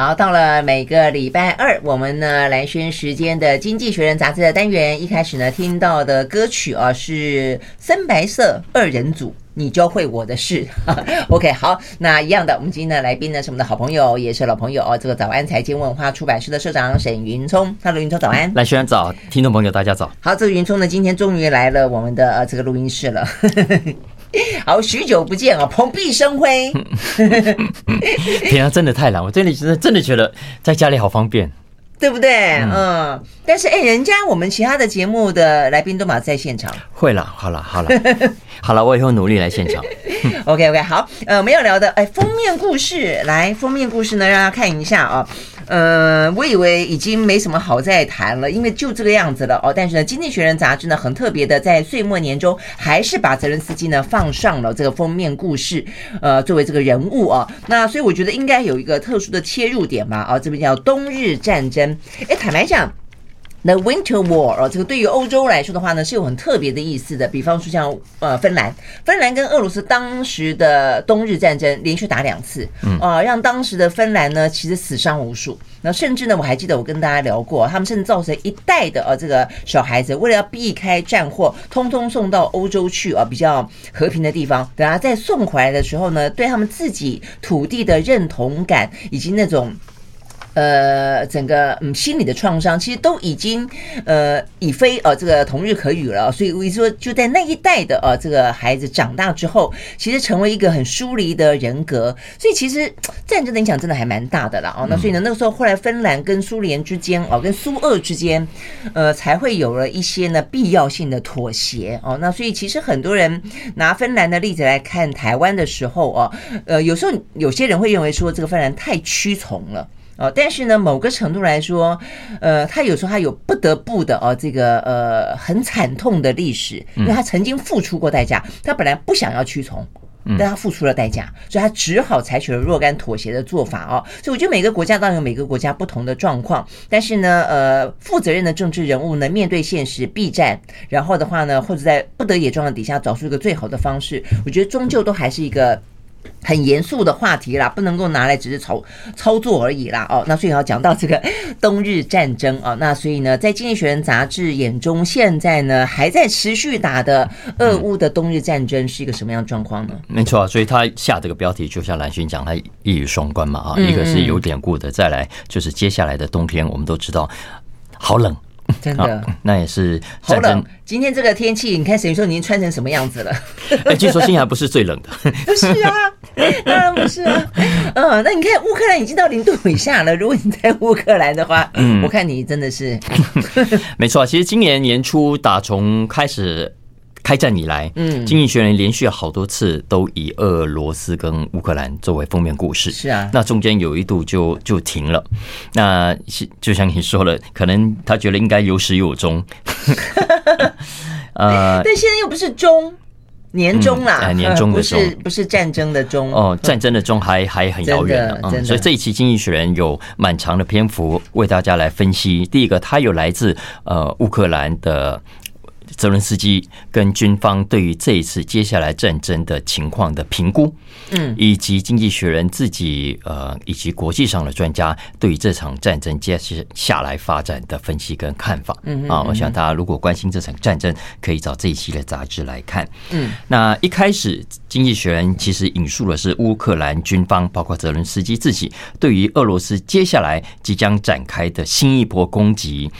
好，到了每个礼拜二，我们呢来宣时间的《经济学人》杂志的单元，一开始呢听到的歌曲啊是深白色二人组。你教会我的事，OK，好，那一样的，我们今天的来宾呢是我们的好朋友，也是老朋友哦。这个早安财经文化出版社的社长沈云聪，Hello，云聪早安，来宣早，听众朋友大家早。好，这个云聪呢今天终于来了我们的呃这个录音室了，好，许久不见啊，蓬荜生辉。平常真的太懒，我真的真的真的觉得在家里好方便。对不对？嗯，嗯，但是哎，人家我们其他的节目的来宾都马在现场。会了，好了，好了，好了，我以后努力来现场。OK OK，好，呃，我们要聊的哎，封面故事，来，封面故事呢，让大家看一下啊。呃，我以为已经没什么好再谈了，因为就这个样子了哦。但是呢，《经济学人》杂志呢，很特别的，在岁末年终，还是把泽伦斯基呢放上了这个封面故事，呃，作为这个人物啊。那所以我觉得应该有一个特殊的切入点吧。啊，这边叫冬日战争。哎，坦白讲。The Winter War 哦，这个对于欧洲来说的话呢，是有很特别的意思的。比方说像呃芬兰，芬兰跟俄罗斯当时的冬日战争连续打两次，啊，让当时的芬兰呢其实死伤无数。那甚至呢，我还记得我跟大家聊过，他们甚至造成一代的呃这个小孩子为了要避开战祸，通通送到欧洲去啊，比较和平的地方。等他再送回来的时候呢，对他们自己土地的认同感以及那种。呃，整个嗯心理的创伤其实都已经呃已非呃这个同日可语了，所以我说就在那一代的呃这个孩子长大之后，其实成为一个很疏离的人格，所以其实战争的影响真的还蛮大的啦哦。那所以呢，那个时候后来芬兰跟苏联之间哦，跟苏俄之间，呃才会有了一些呢必要性的妥协哦。那所以其实很多人拿芬兰的例子来看台湾的时候哦，呃有时候有些人会认为说这个芬兰太屈从了。哦，但是呢，某个程度来说，呃，他有时候他有不得不的哦，这个呃很惨痛的历史，因为他曾经付出过代价，他本来不想要屈从，但他付出了代价，所以他只好采取了若干妥协的做法哦。所以我觉得每个国家当然有每个国家不同的状况，但是呢，呃，负责任的政治人物呢，面对现实避战，然后的话呢，或者在不得已状况底下找出一个最好的方式，我觉得终究都还是一个。很严肃的话题啦，不能够拿来只是操操作而已啦。哦，那所以要讲到这个 冬日战争啊，那所以呢，在《经济学人》杂志眼中，现在呢还在持续打的俄乌的冬日战争是一个什么样的状况呢？没错啊，所以他下这个标题就像蓝勋讲，他一语双关嘛啊，一个是有典故的，再来就是接下来的冬天，我们都知道好冷。真的，那也是好冷。今天这个天气，你看沈云说你已经穿成什么样子了？哎，据说今天还不是最冷的。不是啊，当然不是啊。嗯，那你看乌克兰已经到零度以下了。如果你在乌克兰的话，嗯，我看你真的是。没错，其实今年年初打从开始。开战以来，嗯，《经济学人》连续好多次都以俄罗斯跟乌克兰作为封面故事。是啊，那中间有一度就就停了。那就像你说了，可能他觉得应该有始有终。呃，但现在又不是终，年终啦，嗯、年终的终，不是不是战争的终哦，战争的终还还很遥远呢。嗯，所以这一期《经济学人》有蛮长的篇幅为大家来分析。第一个，他有来自呃乌克兰的。泽伦斯基跟军方对于这一次接下来战争的情况的评估，嗯，以及经济学人自己呃，以及国际上的专家对于这场战争接下来发展的分析跟看法，嗯啊，我想大家如果关心这场战争，可以找这一期的杂志来看。嗯，那一开始经济学人其实引述的是乌克兰军方，包括泽伦斯基自己对于俄罗斯接下来即将展开的新一波攻击。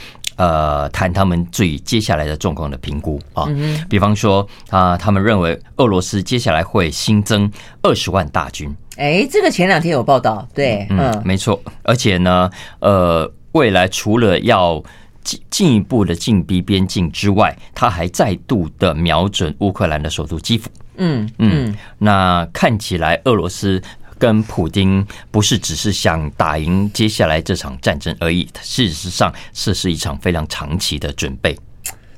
呃，谈他们最接下来的状况的评估啊，比方说啊，他们认为俄罗斯接下来会新增二十万大军。哎，这个前两天有报道，对，嗯，没错。而且呢，呃，未来除了要进进一步的进逼边境之外，他还再度的瞄准乌克兰的首都基辅。嗯嗯，那看起来俄罗斯。跟普丁不是只是想打赢接下来这场战争而已，事实上这是一场非常长期的准备。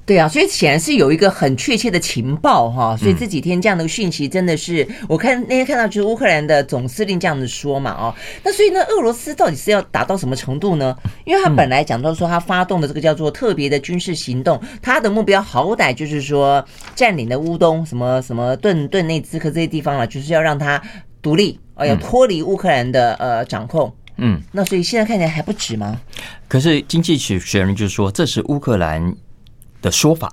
对啊，所以显然是有一个很确切的情报哈，所以这几天这样的讯息真的是，我看那天看到就是乌克兰的总司令这样子说嘛哦，那所以呢，俄罗斯到底是要达到什么程度呢？因为他本来讲到说他发动的这个叫做特别的军事行动，他的目标好歹就是说占领了乌东什么什么顿顿内兹克这些地方了，就是要让他独立。哦，要脱离乌克兰的呃掌控，嗯，那所以现在看起来还不止吗？可是经济学人就说这是乌克兰的说法。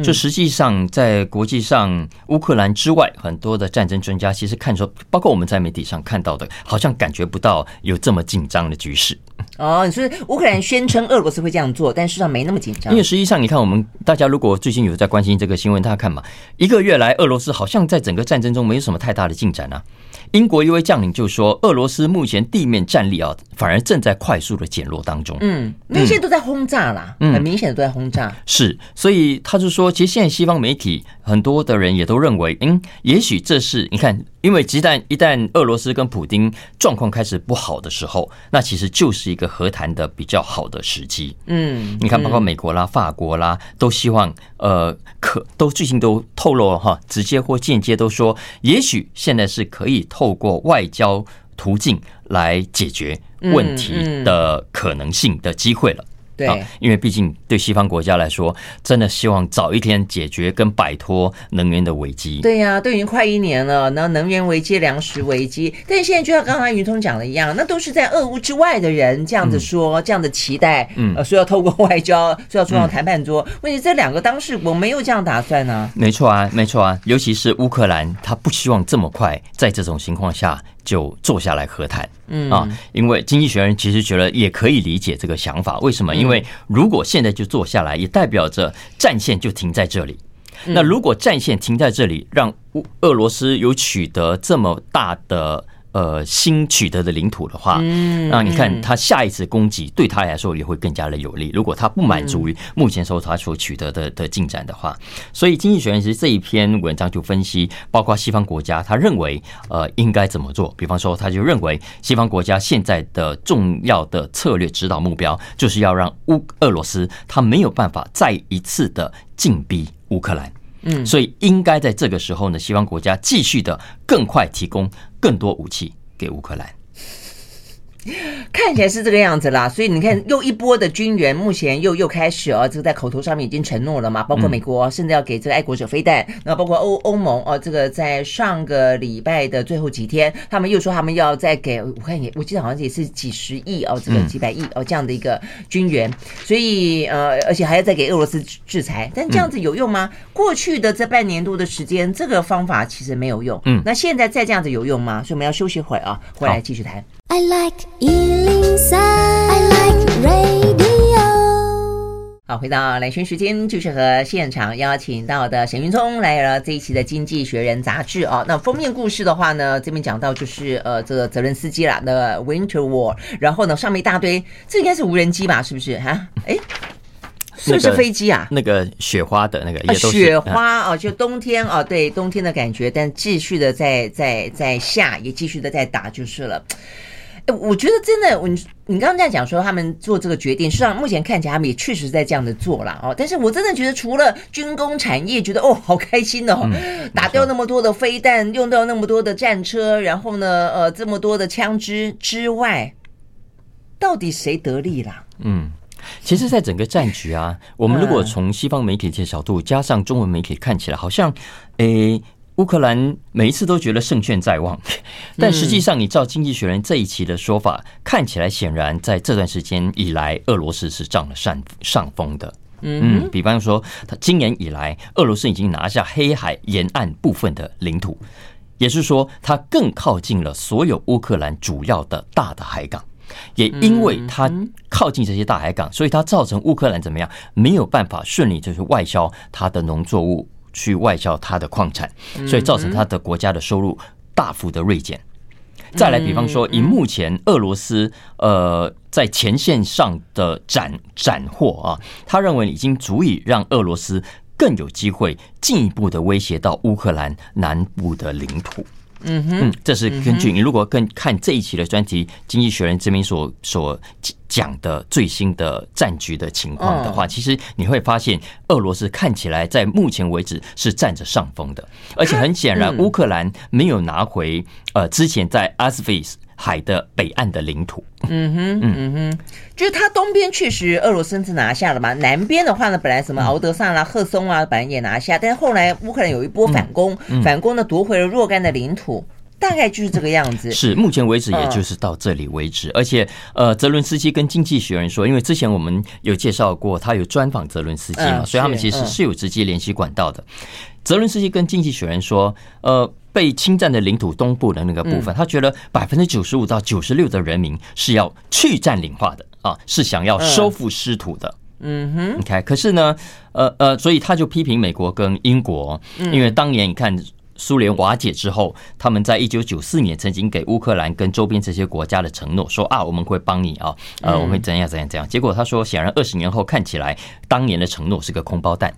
就实际上，在国际上，乌克兰之外，很多的战争专家其实看出，包括我们在媒体上看到的，好像感觉不到有这么紧张的局势。哦，你说乌克兰宣称俄罗斯会这样做，但事实上没那么紧张。因为实际上，你看，我们大家如果最近有在关心这个新闻，大家看嘛，一个月来，俄罗斯好像在整个战争中没有什么太大的进展啊。英国一位将领就说：“俄罗斯目前地面战力啊，反而正在快速的减弱当中。”嗯，那些都在轰炸啦，嗯，很明显的都在轰炸。是，所以他就说，其实现在西方媒体很多的人也都认为，嗯，也许这是你看。因为一旦一旦俄罗斯跟普京状况开始不好的时候，那其实就是一个和谈的比较好的时机。嗯，你看，包括美国啦、法国啦，都希望呃，可都最近都透露了哈，直接或间接都说，也许现在是可以透过外交途径来解决问题的可能性的机会了。对，因为毕竟对西方国家来说，真的希望早一天解决跟摆脱能源的危机。对呀、啊，都已经快一年了，那能源危机、粮食危机，但是现在就像刚才云通讲的一样，那都是在俄乌之外的人这样子说，嗯、这样的期待，嗯，呃，说要透过外交，说要坐上谈判桌。问题这两个当事国没有这样打算呢、啊？没错啊，没错啊，尤其是乌克兰，他不希望这么快在这种情况下。就坐下来和谈，嗯啊，因为经济学人其实觉得也可以理解这个想法。为什么？因为如果现在就坐下来，也代表着战线就停在这里。那如果战线停在这里，让乌俄罗斯有取得这么大的。呃，新取得的领土的话，那你看他下一次攻击对他来说也会更加的有利。如果他不满足于目前时候他所取得的的进展的话，所以经济学人其实这一篇文章就分析，包括西方国家，他认为呃应该怎么做。比方说，他就认为西方国家现在的重要的策略指导目标，就是要让乌俄罗斯他没有办法再一次的进逼乌克兰。嗯，所以应该在这个时候呢，西方国家继续的更快提供更多武器给乌克兰。看起来是这个样子啦，所以你看，又一波的军援，目前又又开始哦，这个在口头上面已经承诺了嘛，包括美国甚至要给这个爱国者飞弹，那包括欧欧盟哦，这个在上个礼拜的最后几天，他们又说他们要再给，我看也我记得好像也是几十亿哦，这个几百亿哦这样的一个军援，所以呃，而且还要再给俄罗斯制裁，但这样子有用吗？过去的这半年多的时间，这个方法其实没有用，嗯，那现在再这样子有用吗？所以我们要休息会啊，回来继续谈。I like 103, I like radio。好，回到兰萱时间，就是和现场邀请到的沈云聪来了这一期的《经济学人》杂志啊。那封面故事的话呢，这边讲到就是呃，这个泽伦斯基啦的 Winter War，然后呢上面一大堆，这应该是无人机吧？是不是啊？哎，是不是飞机啊？那个雪花的那个也都是雪花啊，就冬天啊，对冬天的感觉，但继续的在在在下，也继续的在打就是了。哎，我觉得真的，我你刚刚在讲说他们做这个决定，实际上目前看起来他们也确实在这样的做了哦。但是我真的觉得，除了军工产业觉得哦好开心哦，打掉那么多的飞弹，用掉那么多的战车，然后呢，呃，这么多的枪支之外，到底谁得利啦？嗯，其实，在整个战局啊，我们如果从西方媒体的角度加上中文媒体看起来，好像诶。乌克兰每一次都觉得胜券在望，但实际上，你照《经济学人》这一期的说法，看起来显然在这段时间以来，俄罗斯是占了上上风的。嗯，比方说，他今年以来，俄罗斯已经拿下黑海沿岸部分的领土，也是说，它更靠近了所有乌克兰主要的大的海港。也因为它靠近这些大海港，所以它造成乌克兰怎么样，没有办法顺利就是外销它的农作物。去外销它的矿产，所以造成它的国家的收入大幅的锐减。再来，比方说，以目前俄罗斯呃在前线上的斩斩获啊，他认为已经足以让俄罗斯更有机会进一步的威胁到乌克兰南部的领土。嗯哼，这是根据你如果更看这一期的专题，《经济学人》这边所所讲的最新的战局的情况的话，其实你会发现，俄罗斯看起来在目前为止是占着上风的，而且很显然，乌克兰没有拿回呃之前在阿斯菲海的北岸的领土。嗯哼，嗯哼，就是它东边确实俄罗斯是拿下了嘛，南边的话呢，本来什么敖德萨啦、赫松啊，本来也拿下，但是后来乌克兰有一波反攻，反攻呢夺回了若干的领土。大概就是这个样子。是，目前为止也就是到这里为止。而且，呃，泽伦斯基跟经济学人说，因为之前我们有介绍过，他有专访泽伦斯基嘛，所以他们其实是有直接联系管道的。泽伦斯基跟经济学人说，呃，被侵占的领土东部的那个部分，他觉得百分之九十五到九十六的人民是要去占领化的啊，是想要收复失土的。嗯哼，OK。可是呢，呃呃，所以他就批评美国跟英国，因为当年你看苏联瓦解之后，他们在一九九四年曾经给乌克兰跟周边这些国家的承诺，说啊，我们会帮你啊，呃，我们会怎样怎样怎样。结果他说，显然二十年后看起来，当年的承诺是个空包弹。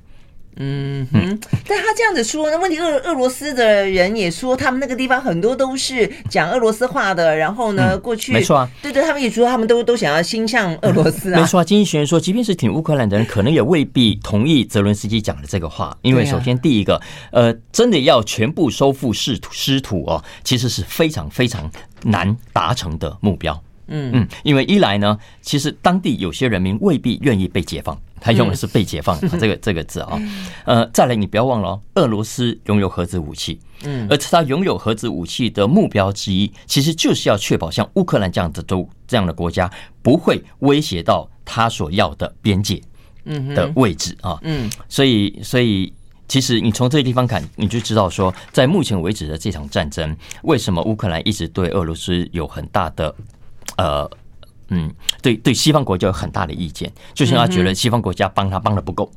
嗯哼，但他这样子说，那问题俄俄罗斯的人也说，他们那个地方很多都是讲俄罗斯话的。然后呢，过去没错啊，对对，他们也说他们都都想要心向俄罗斯啊。没错啊，经济学人说，即便是挺乌克兰的人，可能也未必同意泽伦斯基讲的这个话，因为首先第一个，呃，真的要全部收复失土失土哦，其实是非常非常难达成的目标。嗯嗯，因为一来呢，其实当地有些人民未必愿意被解放。他用的是“被解放” 这个这个字啊，呃，再来你不要忘了，俄罗斯拥有核子武器，嗯，而他拥有核子武器的目标之一，其实就是要确保像乌克兰这样的都这样的国家不会威胁到他所要的边界，嗯的位置啊，嗯，所以所以其实你从这个地方看，你就知道说，在目前为止的这场战争，为什么乌克兰一直对俄罗斯有很大的呃。嗯，对对，西方国家有很大的意见，就是他觉得西方国家帮他帮的不够。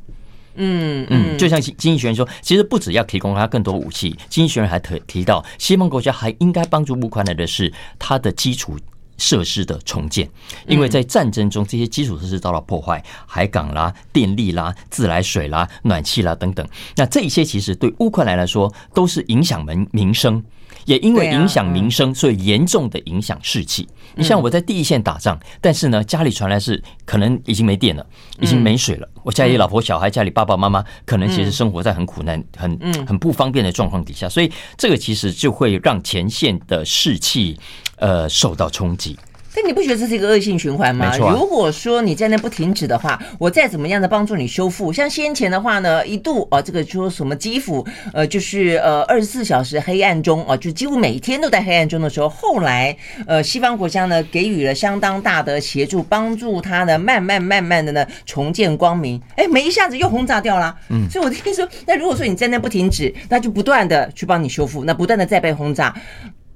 嗯嗯，就像经经济学人说，其实不只要提供他更多武器，经济学人还提提到，西方国家还应该帮助乌克兰的是他的基础设施的重建，因为在战争中这些基础设施遭到破坏，海港啦、电力啦、自来水啦、暖气啦等等，那这一些其实对乌克兰来说都是影响民民生。也因为影响民生，所以严重的影响士气。你像我在第一线打仗，但是呢，家里传来是可能已经没电了，已经没水了。我家里老婆小孩，家里爸爸妈妈，可能其实生活在很苦难、很很不方便的状况底下，所以这个其实就会让前线的士气呃受到冲击。但你不觉得这是一个恶性循环吗？啊、如果说你在那不停止的话，我再怎么样的帮助你修复，像先前的话呢，一度啊，这个说什么基辅呃，就是呃二十四小时黑暗中啊，就几乎每一天都在黑暗中的时候，后来呃西方国家呢给予了相当大的协助，帮助他呢慢慢慢慢的呢重见光明。哎，没一下子又轰炸掉了。嗯，所以我听说，那如果说你在那不停止，那就不断的去帮你修复，那不断的再被轰炸。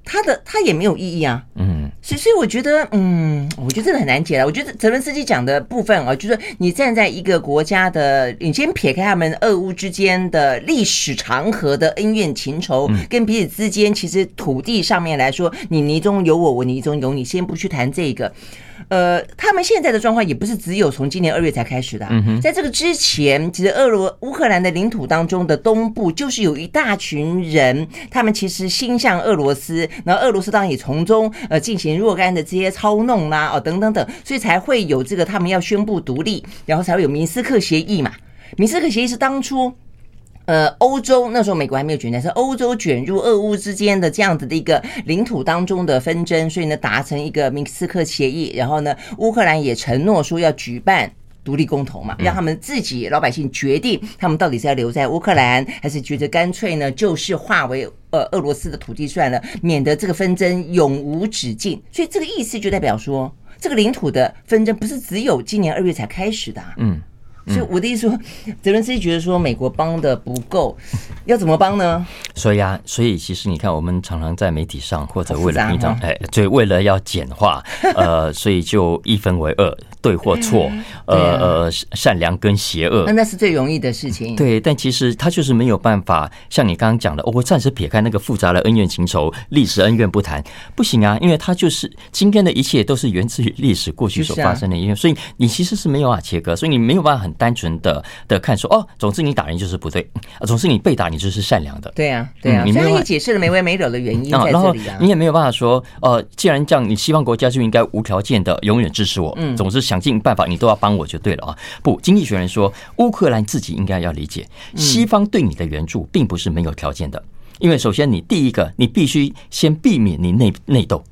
他的他也没有意义啊，嗯，所以所以我觉得，嗯，我觉得真的很难解了。我觉得泽伦斯基讲的部分啊，就是你站在一个国家的，你先撇开他们俄乌之间的历史长河的恩怨情仇，跟彼此之间其实土地上面来说，你泥中有我，我泥中有你，先不去谈这个。呃，他们现在的状况也不是只有从今年二月才开始的，在这个之前，其实俄罗乌克兰的领土当中的东部，就是有一大群人，他们其实心向俄罗斯，然后俄罗斯当然也从中呃进行若干的这些操弄啦，哦等等等，所以才会有这个他们要宣布独立，然后才会有明斯克协议嘛。明斯克协议是当初。呃，欧洲那时候美国还没有卷入，是欧洲卷入俄乌之间的这样子的一个领土当中的纷争，所以呢达成一个明斯克协议，然后呢乌克兰也承诺说要举办独立公投嘛，让他们自己老百姓决定他们到底是要留在乌克兰，还是觉得干脆呢就是划为呃俄罗斯的土地算了，免得这个纷争永无止境。所以这个意思就代表说，这个领土的纷争不是只有今年二月才开始的。嗯。所以我的意思说，泽伦斯基觉得说美国帮的不够，要怎么帮呢？所以啊，所以其实你看，我们常常在媒体上或者为了平常，哎，对，为了要简化，呃，所以就一分为二。对或错，呃呃，善良跟邪恶，那那是最容易的事情。对，但其实他就是没有办法，像你刚刚讲的，我暂时撇开那个复杂的恩怨情仇、历史恩怨不谈，不行啊，因为他就是今天的一切都是源自于历史过去所发生的一切，所以你其实是没有办法切割，所以你没有办法很单纯的的看说，哦，总之你打人就是不对，总之你被打你就是善良的。对啊，对啊，你没有解释了没完没了的原因在这里啊，然后你也没有办法说，呃，既然这样，你西方国家就应该无条件的永远支持我，嗯，总之。想尽办法，你都要帮我就对了啊！不，经济学人说，乌克兰自己应该要理解，西方对你的援助并不是没有条件的，因为首先你第一个，你必须先避免你内内斗，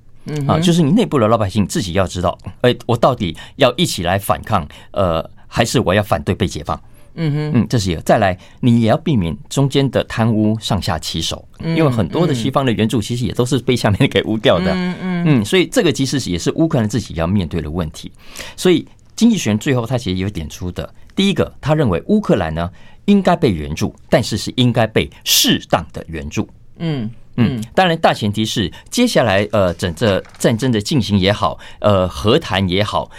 啊，就是你内部的老百姓自己要知道，哎，我到底要一起来反抗，呃，还是我要反对被解放？嗯哼，嗯，这是一个。再来，你也要避免中间的贪污上下其手，因为很多的西方的援助其实也都是被下面给污掉的。嗯嗯嗯，所以这个其实也是乌克兰自己要面对的问题。所以经济学人最后他其实有点出的，第一个，他认为乌克兰呢应该被援助，但是是应该被适当的援助。嗯嗯，当然大前提是接下来呃整个战争的进行也好，呃和谈也好，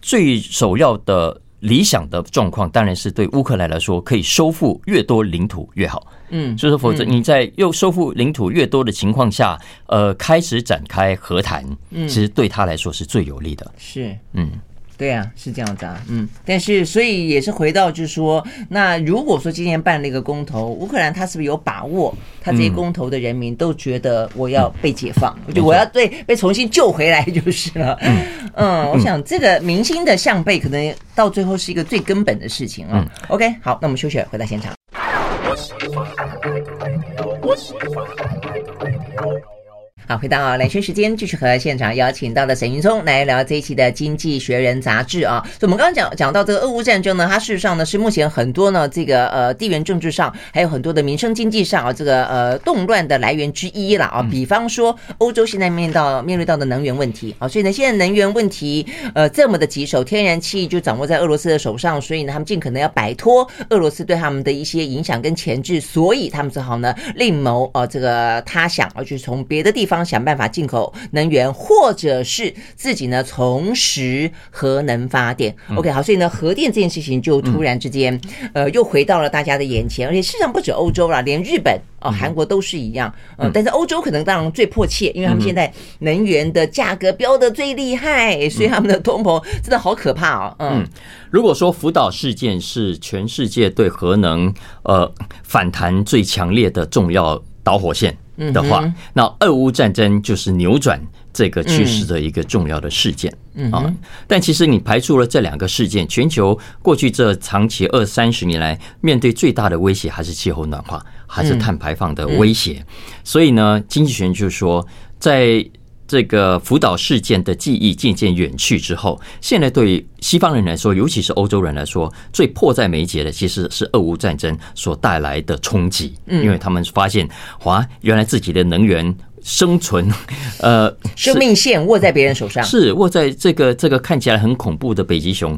最首要的。理想的状况当然是对乌克兰来说，可以收复越多领土越好。嗯，所以说否则你在又收复领土越多的情况下，呃，开始展开和谈，其实对他来说是最有利的。是，嗯。对啊，是这样子啊，嗯，但是所以也是回到就是说，那如果说今天办了一个公投，乌克兰他是不是有把握，他这些公投的人民都觉得我要被解放，嗯、就我要对被重新救回来就是了。嗯，嗯，我想这个明星的向背可能到最后是一个最根本的事情啊。嗯、OK，好，那我们休息，回到现场。好，回到蓝轩时间，继续和现场邀请到的沈云聪来聊这一期的《经济学人》杂志啊。所以我们刚刚讲讲到这个俄乌战争呢，它事实上呢是目前很多呢这个呃地缘政治上，还有很多的民生经济上啊这个呃动乱的来源之一了啊。比方说欧洲现在面到面对到的能源问题啊，所以呢现在能源问题呃这么的棘手，天然气就掌握在俄罗斯的手上，所以呢他们尽可能要摆脱俄罗斯对他们的一些影响跟钳制，所以他们只好呢另谋啊这个他想啊，去从别的地方。想办法进口能源，或者是自己呢重拾核能发电。OK，好，所以呢，核电这件事情就突然之间，呃，又回到了大家的眼前。而且事实上不止欧洲啦，连日本哦、韩国都是一样。呃，但是欧洲可能当然最迫切，因为他们现在能源的价格飙得最厉害，所以他们的通膨真的好可怕哦。嗯，如果说福岛事件是全世界对核能呃反弹最强烈的重要导火线。的话，那俄乌战争就是扭转这个趋势的一个重要的事件啊。但其实你排除了这两个事件，全球过去这长期二三十年来面对最大的威胁还是气候暖化，还是碳排放的威胁。所以呢，经济学人就是说，在这个福岛事件的记忆渐渐远去之后，现在对西方人来说，尤其是欧洲人来说，最迫在眉睫的其实是俄乌战争所带来的冲击。因为他们发现，哇，原来自己的能源生存，呃，生命线握在别人手上，是握在这个这个看起来很恐怖的北极熊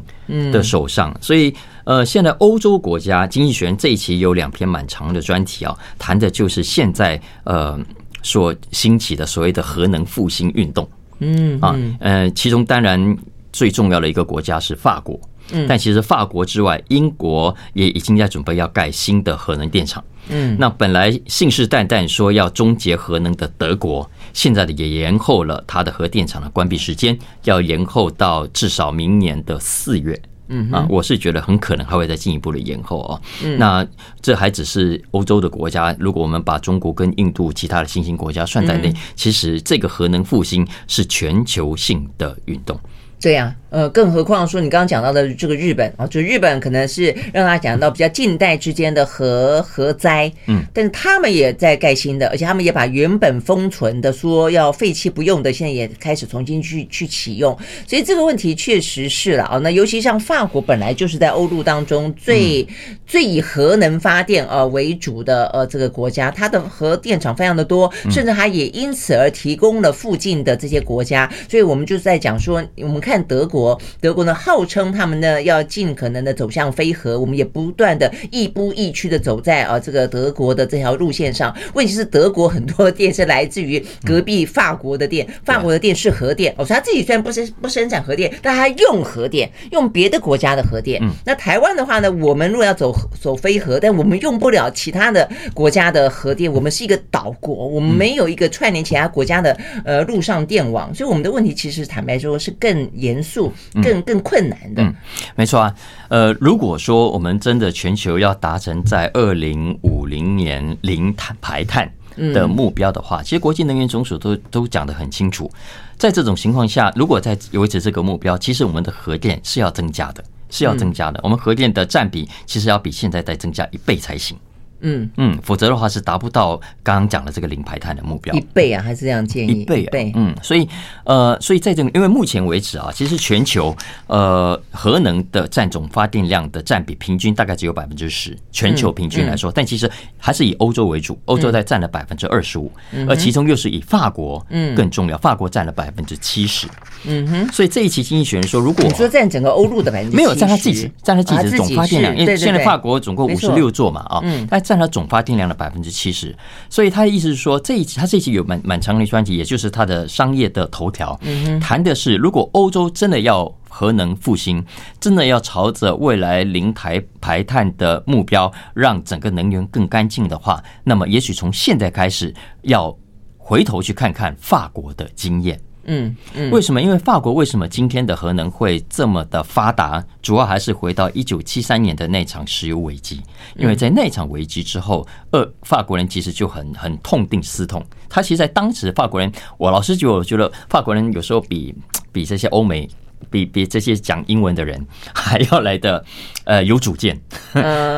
的手上。所以，呃，现在欧洲国家经济学人这一期有两篇蛮长的专题啊，谈的就是现在呃。所兴起的所谓的核能复兴运动，嗯啊，呃，其中当然最重要的一个国家是法国，嗯，但其实法国之外，英国也已经在准备要盖新的核能电厂，嗯，那本来信誓旦旦说要终结核能的德国，现在的也延后了它的核电厂的关闭时间，要延后到至少明年的四月。嗯啊，我是觉得很可能还会再进一步的延后哦。嗯，那这还只是欧洲的国家，如果我们把中国跟印度其他的新兴国家算在内，其实这个核能复兴是全球性的运动。对呀，呃，更何况说你刚刚讲到的这个日本啊，就日本可能是让他讲到比较近代之间的核核灾，嗯，但是他们也在盖新的，而且他们也把原本封存的说要废弃不用的，现在也开始重新去去启用，所以这个问题确实是了啊。那尤其像法国本来就是在欧陆当中最最以核能发电呃为主的呃这个国家，它的核电厂非常的多，甚至它也因此而提供了附近的这些国家，所以我们就是在讲说，我们看。看德国，德国呢号称他们呢要尽可能的走向非核，我们也不断的亦步亦趋的走在啊这个德国的这条路线上。问题是德国很多的电是来自于隔壁法国的电，法国的电是核电，我说他自己虽然不生不生产核电，但他用核电，用别的国家的核电。那台湾的话呢，我们如果要走走非核，但我们用不了其他的国家的核电，我们是一个岛国，我们没有一个串联其他国家的呃陆上电网，所以我们的问题其实坦白说是更。严肃更更困难的，嗯，没错啊。呃，如果说我们真的全球要达成在二零五零年零碳排碳的目标的话，其实国际能源总署都都讲得很清楚。在这种情况下，如果在维持这个目标，其实我们的核电是要增加的，是要增加的。我们核电的占比其实要比现在再增加一倍才行。嗯。嗯，否则的话是达不到刚刚讲的这个零排碳的目标。一倍啊，还是这样建议？一倍啊，嗯，所以呃，所以在这个，因为目前为止啊，其实全球呃核能的占总发电量的占比平均大概只有百分之十，全球平均来说，但其实还是以欧洲为主，欧洲在占了百分之二十五，而其中又是以法国嗯更重要，法国占了百分之七十。嗯哼，所以这一期经济学人说，如果你说占整个欧陆的百分之没有占他自己占他自己的总发电量，因为现在法国总共五十六座嘛啊，但占他总发电量的百分之七十，所以他的意思是说，这一期他这一期有蛮蛮长的专辑，也就是他的商业的头条，谈的是如果欧洲真的要核能复兴，真的要朝着未来零排排碳的目标，让整个能源更干净的话，那么也许从现在开始要回头去看看法国的经验。嗯，嗯，为什么？因为法国为什么今天的核能会这么的发达？主要还是回到一九七三年的那场石油危机。因为在那场危机之后，呃，法国人其实就很很痛定思痛。他其实，在当时法国人，我老实觉觉得法国人有时候比比这些欧美、比比这些讲英文的人 还要来的呃有主见，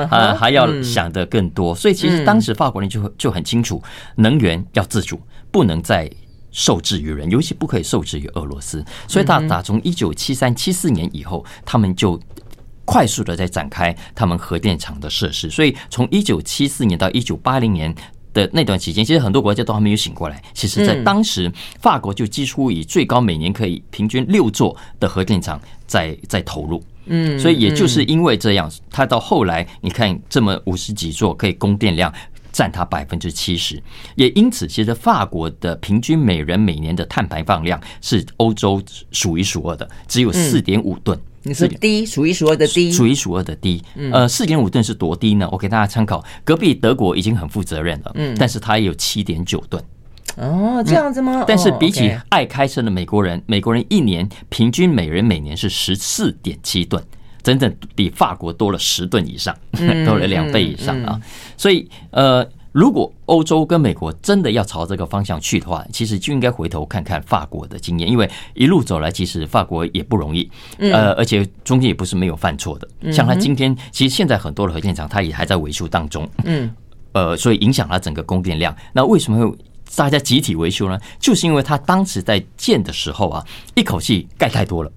啊，还要想的更多。所以，其实当时法国人就就很清楚，能源要自主，不能再。受制于人，尤其不可以受制于俄罗斯，所以他打从一九七三七四年以后，他们就快速的在展开他们核电厂的设施。所以从一九七四年到一九八零年的那段期间，其实很多国家都还没有醒过来。其实，在当时，法国就几乎以最高每年可以平均六座的核电厂在在投入。嗯，所以也就是因为这样，它到后来你看这么五十几座可以供电量。占它百分之七十，也因此，其实法国的平均每人每年的碳排放量是欧洲数一数二的，只有四点五吨。你是低，数一数二的低，数一数二的低。呃，四点五吨是多低呢？我给大家参考，隔壁德国已经很负责任了，嗯，但是它也有七点九吨。哦，这样子吗？但是比起爱开车的美国人，美国人一年平均每人每年是十四点七吨。真正比法国多了十吨以上，多了两倍以上啊！所以，呃，如果欧洲跟美国真的要朝这个方向去的话，其实就应该回头看看法国的经验，因为一路走来，其实法国也不容易，呃，而且中间也不是没有犯错的。像他今天，其实现在很多的核电厂，它也还在维修当中，嗯，呃，所以影响了整个供电量。那为什么会？大家集体维修呢，就是因为他当时在建的时候啊，一口气盖太多了，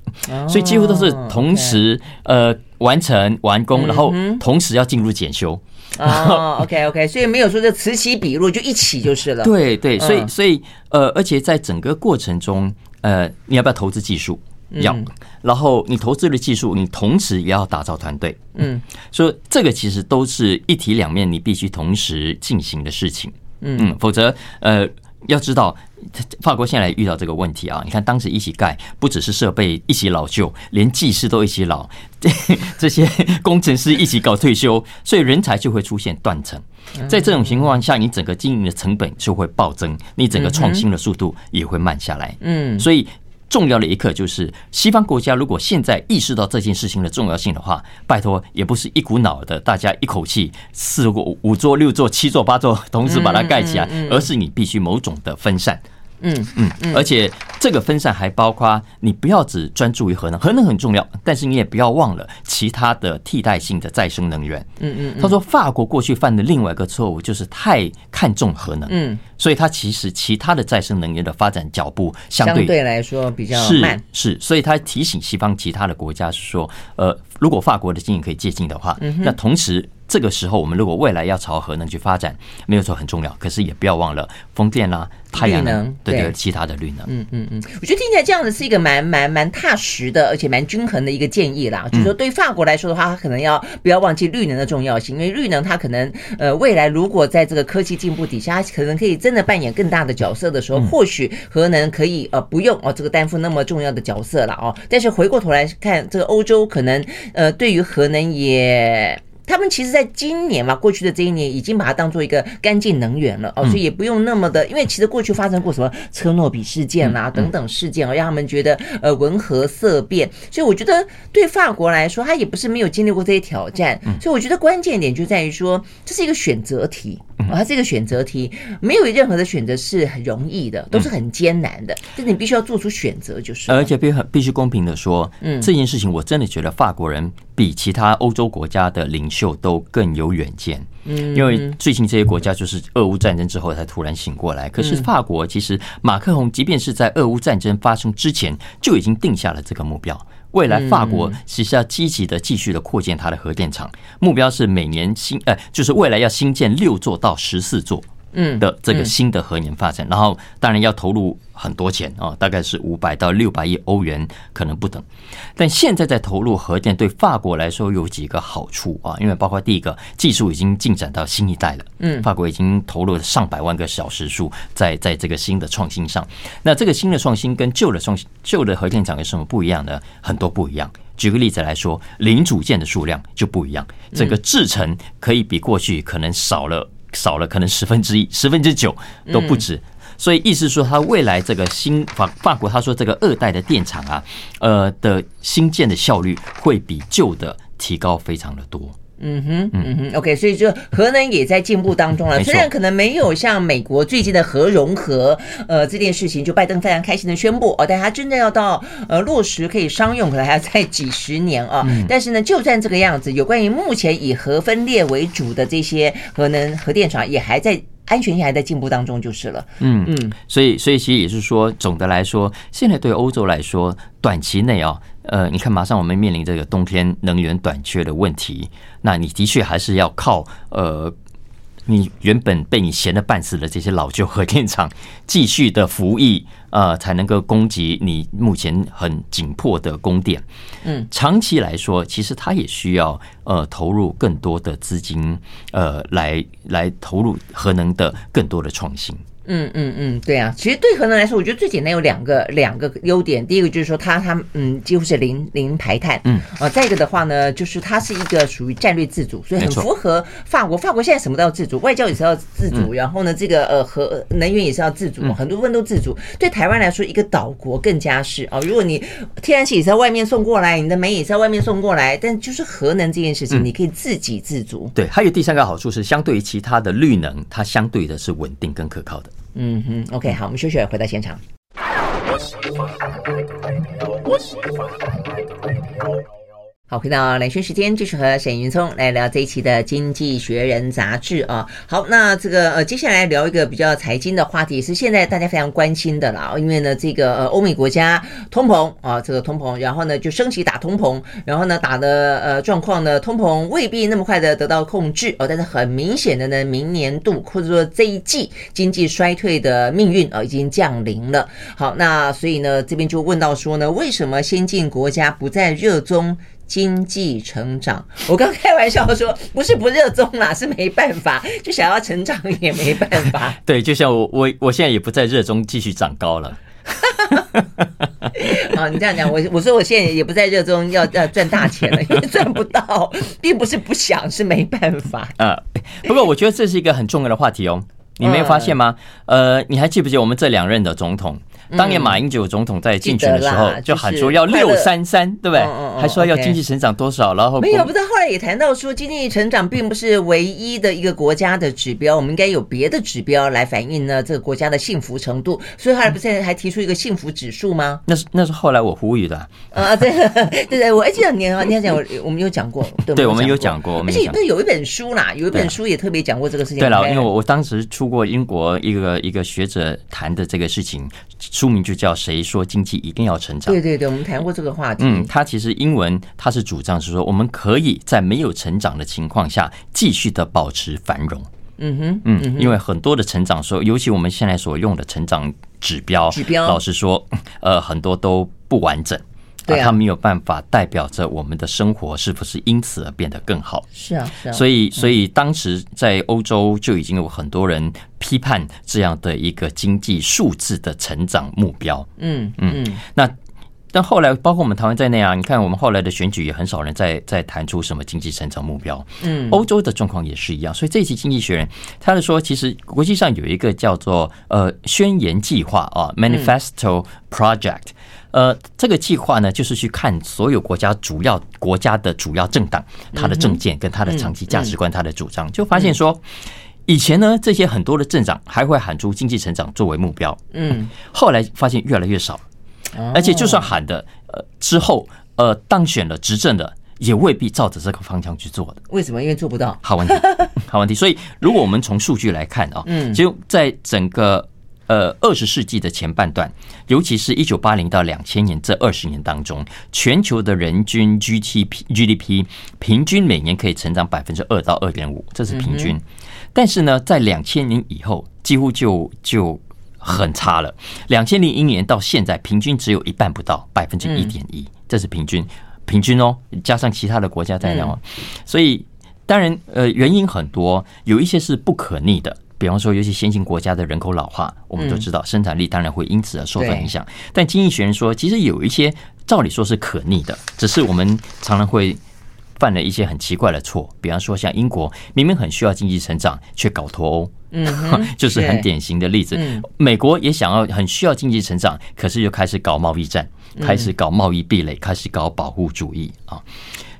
所以几乎都是同时呃完成完工，然后同时要进入检修。哦，OK OK，所以没有说这此起彼落就一起就是了。对对，所以所以呃，而且在整个过程中，呃，你要不要投资技术？要，然后你投资的技术，你同时也要打造团队。嗯，所以这个其实都是一体两面，你必须同时进行的事情。嗯，否则，呃，要知道，法国现在遇到这个问题啊。你看，当时一起盖，不只是设备一起老旧，连技师都一起老，这些工程师一起搞退休，所以人才就会出现断层。在这种情况下，你整个经营的成本就会暴增，你整个创新的速度也会慢下来。嗯，所以。重要的一刻就是，西方国家如果现在意识到这件事情的重要性的话，拜托也不是一股脑的，大家一口气四五五座、六座、七座、八座同时把它盖起来，而是你必须某种的分散。嗯嗯嗯，而且这个分散还包括你不要只专注于核能，核能很重要，但是你也不要忘了其他的替代性的再生能源。嗯嗯，他说法国过去犯的另外一个错误就是太看重核能，嗯，所以它其实其他的再生能源的发展脚步相对来说比较慢，是，所以他提醒西方其他的国家是说，呃，如果法国的经验可以借鉴的话，那同时。这个时候，我们如果未来要朝核能去发展，没有错，很重要。可是也不要忘了风电啦、太阳能，对对，其他的绿能。嗯嗯嗯，我觉得听起来这样子是一个蛮蛮蛮踏实的，而且蛮均衡的一个建议啦。就是说，对法国来说的话，它可能要不要忘记绿能的重要性，因为绿能它可能呃未来如果在这个科技进步底下，它可能可以真的扮演更大的角色的时候，或许核能可以呃不用哦这个担负那么重要的角色了哦。但是回过头来看，这个欧洲可能呃对于核能也。他们其实，在今年嘛，过去的这一年，已经把它当做一个干净能源了哦，所以也不用那么的，因为其实过去发生过什么车诺比事件啦等等事件哦，让他们觉得呃闻和色变，所以我觉得对法国来说，他也不是没有经历过这些挑战，所以我觉得关键点就在于说，这是一个选择题。哦，它是一个选择题，没有任何的选择是很容易的，都是很艰难的。但是你必须要做出选择，就是。而且必须必须公平的说，嗯，这件事情我真的觉得法国人比其他欧洲国家的领袖都更有远见。嗯，因为最近这些国家就是俄乌战争之后才突然醒过来。可是法国其实马克宏即便是在俄乌战争发生之前就已经定下了这个目标。未来法国其实要积极的继续的扩建它的核电厂，目标是每年新呃，就是未来要新建六座到十四座。嗯的这个新的核能发展，然后当然要投入很多钱啊，大概是五百到六百亿欧元可能不等。但现在在投入核电，对法国来说有几个好处啊，因为包括第一个技术已经进展到新一代了，嗯，法国已经投入了上百万个小时数在在这个新的创新上。那这个新的创新跟旧的创新，旧的核电厂有什么不一样呢？很多不一样。举个例子来说，零组件的数量就不一样，整个制程可以比过去可能少了。少了可能十分之一、十分之九都不止，所以意思说，它未来这个新法法国，他说这个二代的电厂啊，呃的新建的效率会比旧的提高非常的多。嗯哼，嗯哼，OK，所以就核能也在进步当中了。虽然可能没有像美国最近的核融合，呃，这件事情就拜登非常开心的宣布哦，但他真正要到呃落实可以商用，可能还要再几十年啊。但是呢，就算这个样子，有关于目前以核分裂为主的这些核能核电厂，也还在安全性还在进步当中，就是了。嗯嗯，所以所以其实也是说，总的来说，现在对欧洲来说，短期内啊。呃，你看，马上我们面临这个冬天能源短缺的问题，那你的确还是要靠呃，你原本被你闲的半死的这些老旧核电厂继续的服役，呃，才能够供给你目前很紧迫的供电。嗯，长期来说，其实它也需要呃投入更多的资金，呃，来来投入核能的更多的创新。嗯嗯嗯，对啊，其实对核能来说，我觉得最简单有两个两个优点。第一个就是说它它嗯几乎是零零排碳，嗯啊，再一个的话呢，就是它是一个属于战略自主，所以很符合法国。法国现在什么都要自主，外交也是要自主，然后呢，这个呃核能源也是要自主，很多部分都自主。对台湾来说，一个岛国更加是啊，如果你天然气也是在外面送过来，你的煤也是在外面送过来，但就是核能这件事情，你可以自给自足。对，还有第三个好处是，相对于其他的绿能，它相对的是稳定跟可靠的。嗯哼，OK，好，我们休息，回到现场。好，回到蓝轩时间，继续和沈云聪来聊这一期的《经济学人》杂志啊。好，那这个呃，接下来聊一个比较财经的话题，是现在大家非常关心的啦。因为呢，这个呃，欧美国家通膨啊，这个通膨，然后呢就升级打通膨，然后呢打的呃状况呢，通膨未必那么快的得到控制哦，但是很明显的呢，明年度或者说这一季经济衰退的命运啊已经降临了。好，那所以呢，这边就问到说呢，为什么先进国家不再热衷经济成长，我刚开玩笑说，不是不热衷啦，是没办法，就想要成长也没办法。对，就像我我我现在也不再热衷继续长高了。好，你这样讲，我我说我现在也不再热衷要要赚大钱了，因为赚不到，并不是不想，是没办法。呃，不过我觉得这是一个很重要的话题哦，你没有发现吗？呃，你还记不记得我们这两任的总统？当年马英九总统在竞选的时候，就喊说要六三三，对不对？还说要经济成长多少，然后没有，不是后来也谈到说，经济成长并不是唯一的一个国家的指标，我们应该有别的指标来反映呢这个国家的幸福程度。所以后来不是还提出一个幸福指数吗？那是那是后来我呼吁的啊，对对对，我还记得你啊，你还讲我 我们有讲过，对，我们有讲过，而且不是有一本书啦，有一本书也特别讲过这个事情。对了，因为我我当时出过英国一个一个学者谈的这个事情，书名就叫谁。说经济一定要成长，对对对，我们谈过这个话题。嗯，他其实英文他是主张是说，我们可以在没有成长的情况下继续的保持繁荣。嗯哼，嗯，因为很多的成长说，尤其我们现在所用的成长指标，指标老实说，呃，很多都不完整。对啊，它没有办法代表着我们的生活是不是因此而变得更好。是啊，是啊。所以，所以当时在欧洲就已经有很多人批判这样的一个经济数字的成长目标。嗯嗯。那但后来，包括我们台湾在内啊，你看我们后来的选举也很少人在在谈出什么经济成长目标。嗯。欧洲的状况也是一样。所以这一期《经济学人》他是说，其实国际上有一个叫做呃宣言计划啊，Manifesto Project。呃，这个计划呢，就是去看所有国家主要国家的主要政党，他的政见跟他的长期价值观，他的主张，就发现说，以前呢，这些很多的政党还会喊出经济成长作为目标，嗯，后来发现越来越少，而且就算喊的，呃，之后呃当选了执政的，也未必照着这个方向去做的。为什么？因为做不到。好问题，好问题。所以，如果我们从数据来看啊，嗯，就在整个呃二十世纪的前半段，尤其是一九八零到两千年这二十年当中，全球的人均 G T P G D P 平均每年可以成长百分之二到二点五，这是平均。但是呢，在两千年以后，几乎就就很差了。两千零一年到现在，平均只有一半不到，百分之一点一，这是平均。平均哦，加上其他的国家在那哦，所以当然呃原因很多，有一些是不可逆的，比方说尤其先进国家的人口老化，我们都知道生产力当然会因此而受到影响。但经济学人说，其实有一些照理说是可逆的，只是我们常常会犯了一些很奇怪的错，比方说像英国明明很需要经济成长，却搞脱欧，嗯，就是很典型的例子。美国也想要很需要经济成长，可是又开始搞贸易战。开始搞贸易壁垒，开始搞保护主义啊！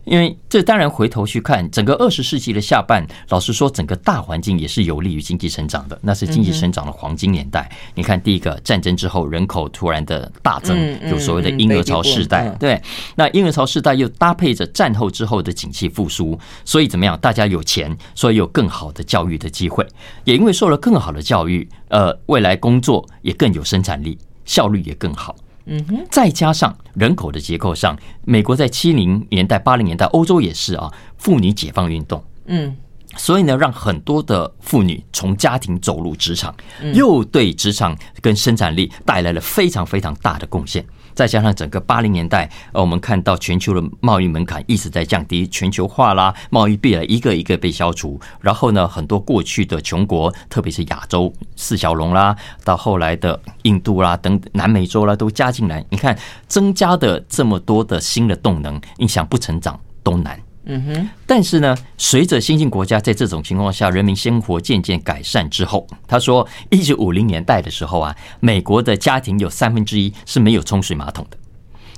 因为这当然回头去看整个二十世纪的下半，老实说，整个大环境也是有利于经济成长的，那是经济成长的黄金年代。你看，第一个战争之后，人口突然的大增，有所谓的婴儿潮世代，对，那婴儿潮世代又搭配着战后之后的景气复苏，所以怎么样？大家有钱，所以有更好的教育的机会，也因为受了更好的教育，呃，未来工作也更有生产力，效率也更好。嗯哼，再加上人口的结构上，美国在七零年代、八零年代，欧洲也是啊，妇女解放运动，嗯，所以呢，让很多的妇女从家庭走入职场，又对职场跟生产力带来了非常非常大的贡献。再加上整个八零年代，呃，我们看到全球的贸易门槛一直在降低，全球化啦，贸易壁垒一个一个被消除。然后呢，很多过去的穷国，特别是亚洲四小龙啦，到后来的印度啦等南美洲啦，都加进来。你看，增加的这么多的新的动能，你想不成长都难。嗯哼，但是呢，随着新兴国家在这种情况下，人民生活渐渐改善之后，他说，一九五零年代的时候啊，美国的家庭有三分之一是没有冲水马桶的。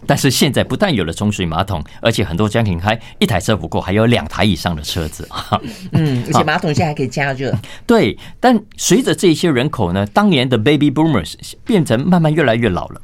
但是现在不但有了冲水马桶，而且很多家庭还一台车不够，还有两台以上的车子。嗯，而且马桶现在还可以加热。对，但随着这些人口呢，当年的 baby boomers 变成慢慢越来越老了，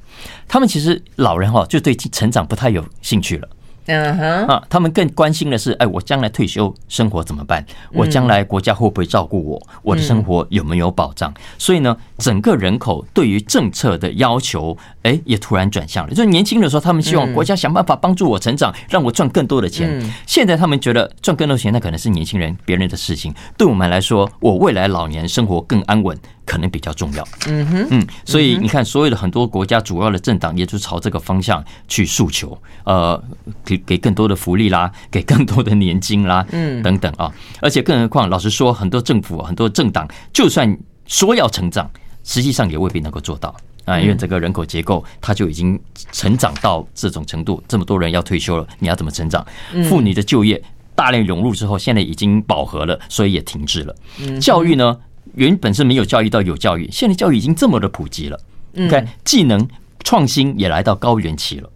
他们其实老人哈就对成长不太有兴趣了。嗯哼，啊，他们更关心的是，哎，我将来退休生活怎么办？我将来国家会不会照顾我？我的生活有没有保障？所以呢，整个人口对于政策的要求，哎，也突然转向了。就是年轻的时候，他们希望国家想办法帮助我成长，让我赚更多的钱。现在他们觉得赚更多钱，那可能是年轻人别人的事情。对我们来说，我未来老年生活更安稳。可能比较重要，嗯哼，嗯，所以你看，所有的很多国家主要的政党也就朝这个方向去诉求，呃，给给更多的福利啦，给更多的年金啦，嗯，等等啊，而且更何况，老实说，很多政府、很多政党，就算说要成长，实际上也未必能够做到。啊，因为整个人口结构它就已经成长到这种程度，这么多人要退休了，你要怎么成长？妇女的就业大量涌入之后，现在已经饱和了，所以也停滞了。教育呢？原本是没有教育到有教育，现在教育已经这么的普及了。你看，技能创新也来到高原期了。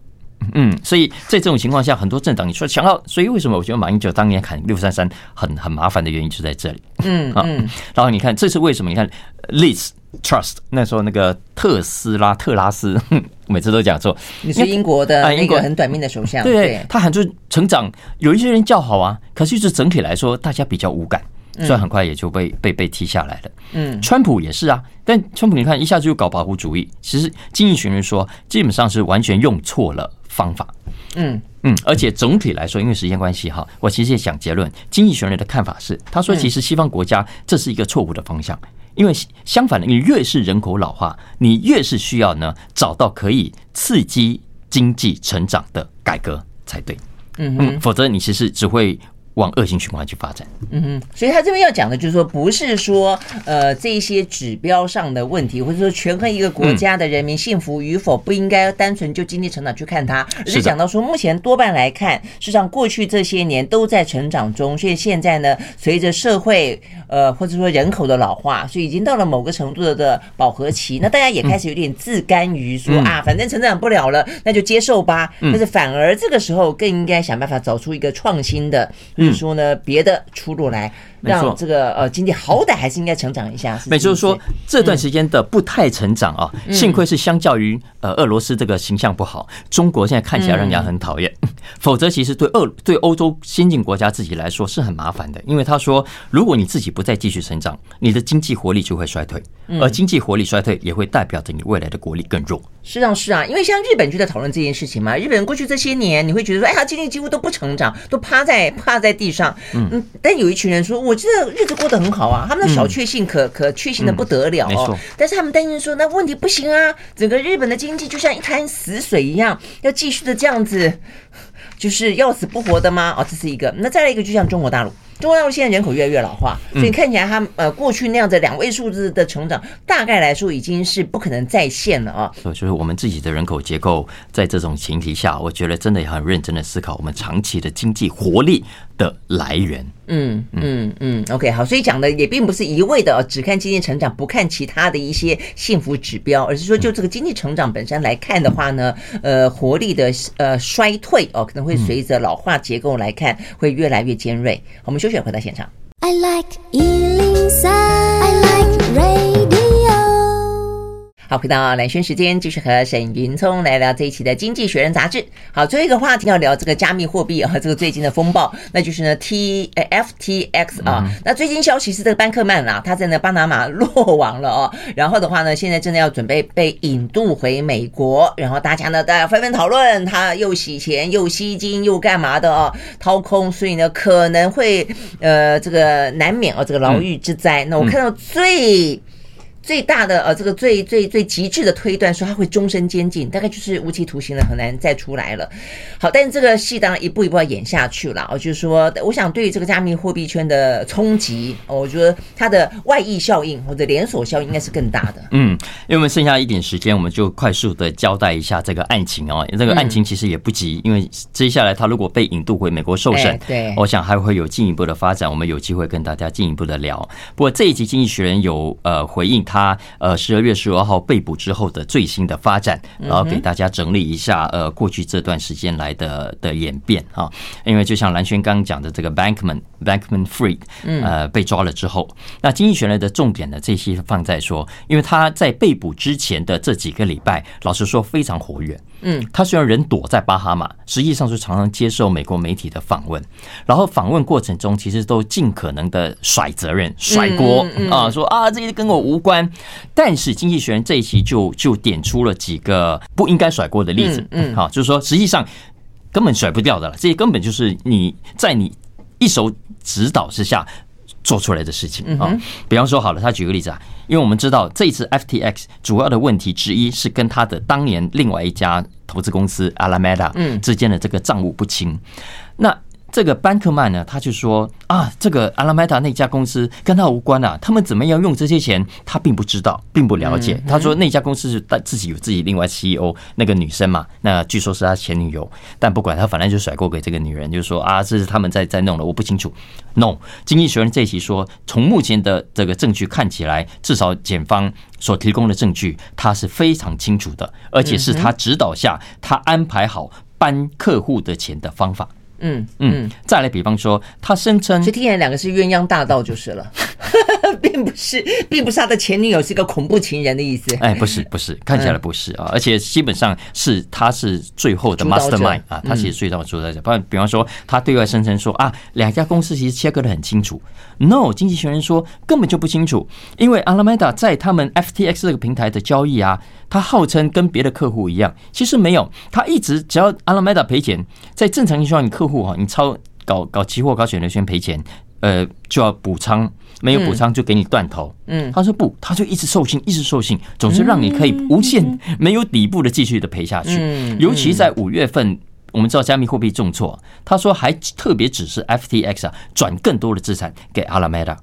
嗯，所以在这种情况下，很多政党你说想要，所以为什么我觉得马英九当年砍六三三很很麻烦的原因就在这里。嗯嗯，然后你看这是为什么？你看 Liz Trust 那时候那个特斯拉特拉斯，每次都讲错。你是英国的英国很短命的首相，对，他喊出成长，有一些人叫好啊，可是就是整体来说，大家比较无感。虽然很快也就被被被踢下来了。嗯，川普也是啊，但川普你看一下子就搞保护主义，其实经济学人说基本上是完全用错了方法。嗯嗯，而且总体来说，因为时间关系哈，我其实也想结论，经济学人的看法是，他说其实西方国家这是一个错误的方向，因为相反的，你越是人口老化，你越是需要呢找到可以刺激经济成长的改革才对。嗯嗯，否则你其实只会。往恶性循环去发展。嗯哼，所以他这边要讲的就是说，不是说呃这一些指标上的问题，或者说权衡一个国家的人民幸福与否，不应该单纯就经济成长去看它，而是讲到说，目前多半来看，事实上过去这些年都在成长中，所以现在呢，随着社会呃或者说人口的老化，所以已经到了某个程度的饱和期，那大家也开始有点自甘于说啊，反正成长不了了，那就接受吧。但是反而这个时候更应该想办法找出一个创新的。说呢，别的出路来让这个呃经济好歹还是应该成长一下。没错，就是说这段时间的不太成长啊，幸亏是相较于呃俄罗斯这个形象不好，中国现在看起来让人家很讨厌。否则其实对俄对欧洲先进国家自己来说是很麻烦的，因为他说，如果你自己不再继续成长，你的经济活力就会衰退，而经济活力衰退也会代表着你未来的国力更弱。是啊，是啊，因为像日本就在讨论这件事情嘛。日本过去这些年，你会觉得说，哎呀，经济几乎都不成长，都趴在趴在地上。嗯，但有一群人说，我觉得日子过得很好啊，他们的小确幸可可确幸的不得了哦。但是他们担心说，那问题不行啊，整个日本的经济就像一滩死水一样，要继续的这样子。就是要死不活的吗？哦，这是一个。那再来一个，就像中国大陆，中国大陆现在人口越来越老化，所以看起来它呃过去那样的两位数字的成长，大概来说已经是不可能再现了啊。所以就是我们自己的人口结构，在这种前提下，我觉得真的也很认真的思考我们长期的经济活力的来源。嗯嗯嗯，OK，好，所以讲的也并不是一味的只看经济成长，不看其他的一些幸福指标，而是说就这个经济成长本身来看的话呢，呃，活力的呃衰退哦，可能会随着老化结构来看会越来越尖锐。我们休息回到现场。I like 103, I like radio 好，回到蓝轩时间，继续和沈云聪来聊这一期的《经济学人》杂志。好，最后一个话题要聊这个加密货币啊这个最近的风暴，那就是呢 T FTX 啊。那最近消息是这个班克曼啊，他在呢巴拿马落网了哦。然后的话呢，现在正在要准备被引渡回美国，然后大家呢，大家纷纷讨论他又洗钱又吸金又干嘛的哦，掏空，所以呢可能会呃这个难免哦这个牢狱之灾。那我看到最。最大的呃，这个最最最极致的推断说他会终身监禁，大概就是无期徒刑了，很难再出来了。好，但是这个戏当然一步一步要演下去了。我就是说，我想对于这个加密货币圈的冲击，我觉得它的外溢效应或者连锁效应应该是更大的。嗯，因为我们剩下一点时间，我们就快速的交代一下这个案情哦。这个案情其实也不急，因为接下来他如果被引渡回美国受审，对，我想还会有进一步的发展，我们有机会跟大家进一步的聊。不过这一集《经济学人》有呃回应。他呃十二月十二号被捕之后的最新的发展，然后给大家整理一下呃过去这段时间来的的演变啊，因为就像蓝轩刚讲的这个 Bankman Bankman Freed 呃被抓了之后，那经济学人的重点呢，这些放在说，因为他在被捕之前的这几个礼拜，老实说非常活跃。嗯，他虽然人躲在巴哈马，实际上是常常接受美国媒体的访问，然后访问过程中其实都尽可能的甩责任、甩锅啊，说啊这些跟我无关。但是经济学人这一期就就点出了几个不应该甩锅的例子，嗯，好，就是说实际上根本甩不掉的了，这些根本就是你在你一手指导之下做出来的事情啊。比方说好了，他举个例子啊。因为我们知道这一次 FTX 主要的问题之一是跟他的当年另外一家投资公司 Alameda 之间的这个账务不清，那。这个班克曼呢，他就说啊，这个阿拉梅达那家公司跟他无关啊，他们怎么样用这些钱，他并不知道，并不了解。他说那家公司是他自己有自己另外 CEO 那个女生嘛，那据说是他前女友，但不管他，反正就甩锅给这个女人，就说啊，这是他们在在弄的，我不清楚。No，经济学人这一期说，从目前的这个证据看起来，至少检方所提供的证据，他是非常清楚的，而且是他指导下，他安排好搬客户的钱的方法。嗯嗯，再来，比方说，他声称，其实听起来两个是鸳鸯大道就是了，并不是，并不是他的前女友是一个恐怖情人的意思。哎，不是，不是，看起来不是啊，而且基本上是他是最后的 mastermind 啊，他其实最早主导者。不，比方说，他对外声称说啊，两家公司其实切割的很清楚。No，经济学人说根本就不清楚，因为 Alameda 在他们 FTX 这个平台的交易啊。他号称跟别的客户一样，其实没有。他一直只要 Alameda 赔钱，在正常情况下，你客户哈，你超搞搞期货、搞选择权赔钱，呃，就要补仓，没有补仓就给你断头。嗯，他说不，他就一直授信，一直授信，总是让你可以无限没有底部的继续的赔下去。尤其在五月份，我们知道加密货币重挫，他说还特别指示 FTX 啊，转更多的资产给 Alameda。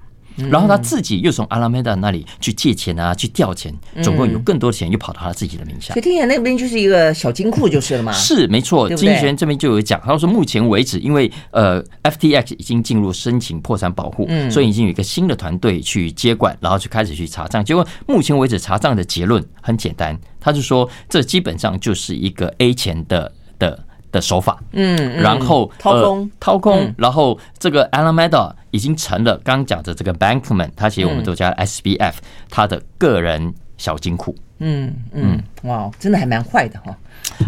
然后他自己又从阿拉梅达那里去借钱啊，去调钱，总共有更多的钱又跑到他自己的名下。所以听起来那边就是一个小金库就是了嘛。是没错，经济学这边就有讲，他说目前为止，因为呃 FTX 已经进入申请破产保护，所以已经有一个新的团队去接管，然后就开始去查账。结果目前为止查账的结论很简单，他就说这基本上就是一个 A 钱的的。的手法，嗯，然后掏空，掏空，然后这个 Alameda 已经成了刚讲的这个 Bankman，他其实我们都叫 SBF，他的个人小金库，嗯嗯，哇，真的还蛮坏的哈，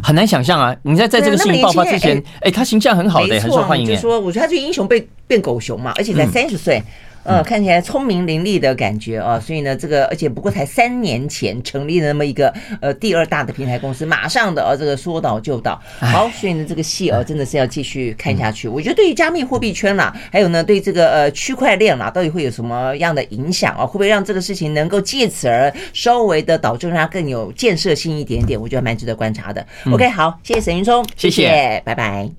很难想象啊！你在在这个事情爆发之前，哎、欸，他形象很好的，很受欢迎。就说，我觉得他这个英雄被变狗熊嘛，而且才三十岁。呃，看起来聪明伶俐的感觉啊，所以呢，这个而且不过才三年前成立了那么一个呃第二大的平台公司，马上的啊这个说倒就倒。好，所以呢，这个戏啊真的是要继续看下去。我觉得对于加密货币圈啦，还有呢对这个呃区块链啦，到底会有什么样的影响啊？会不会让这个事情能够借此而稍微的导致让它更有建设性一点点？我觉得蛮值得观察的。OK，好，谢谢沈云聪，谢谢，拜拜。